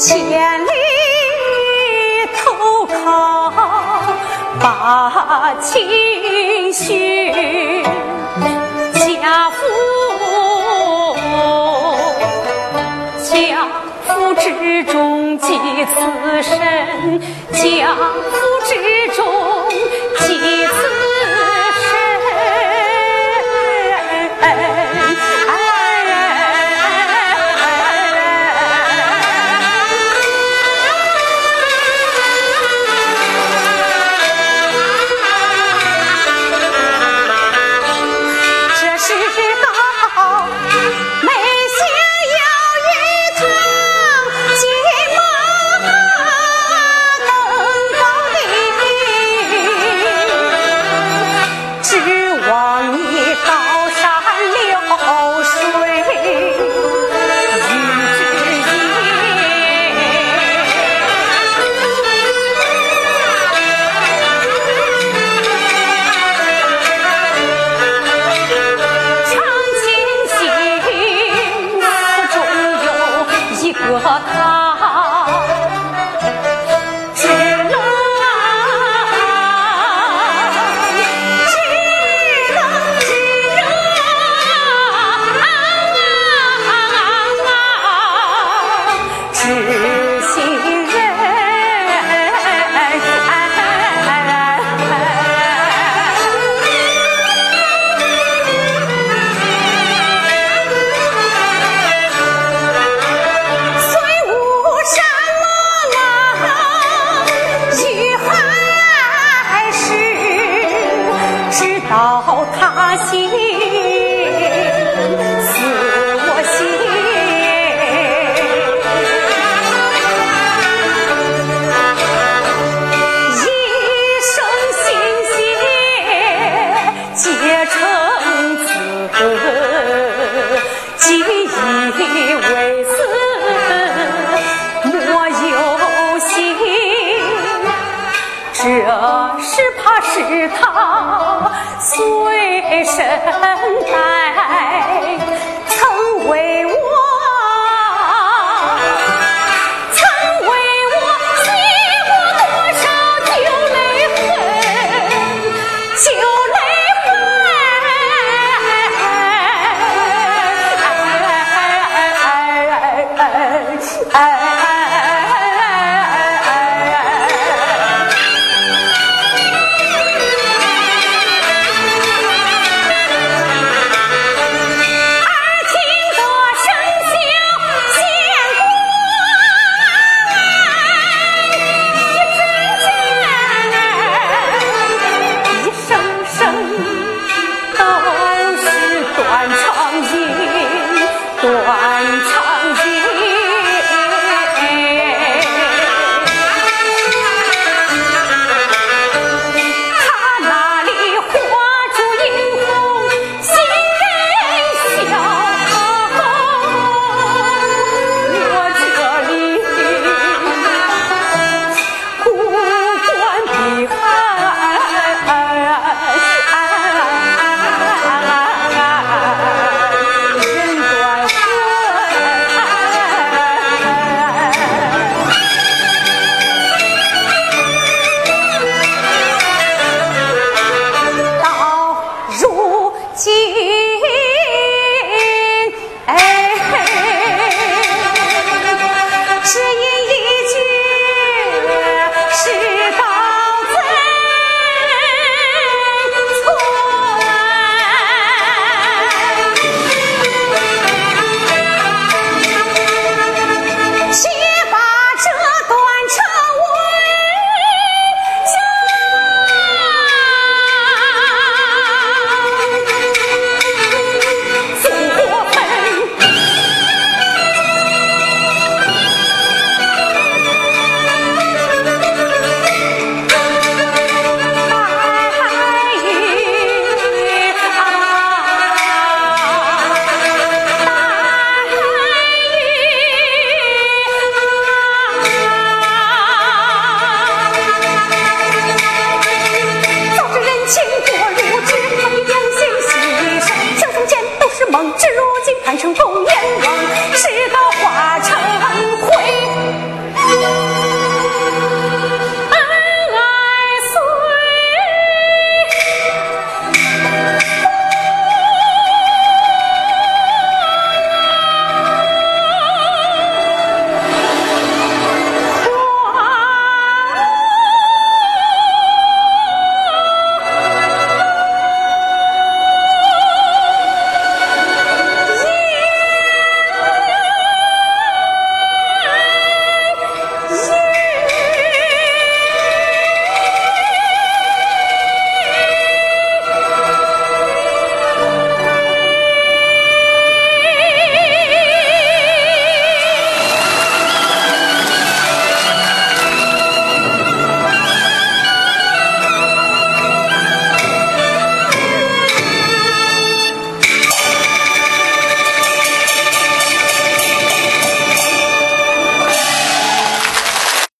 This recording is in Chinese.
千里投靠把亲寻，家父家父之中即此身，家父之中即此。既已为子莫忧心，这是怕使他随身带。Uh,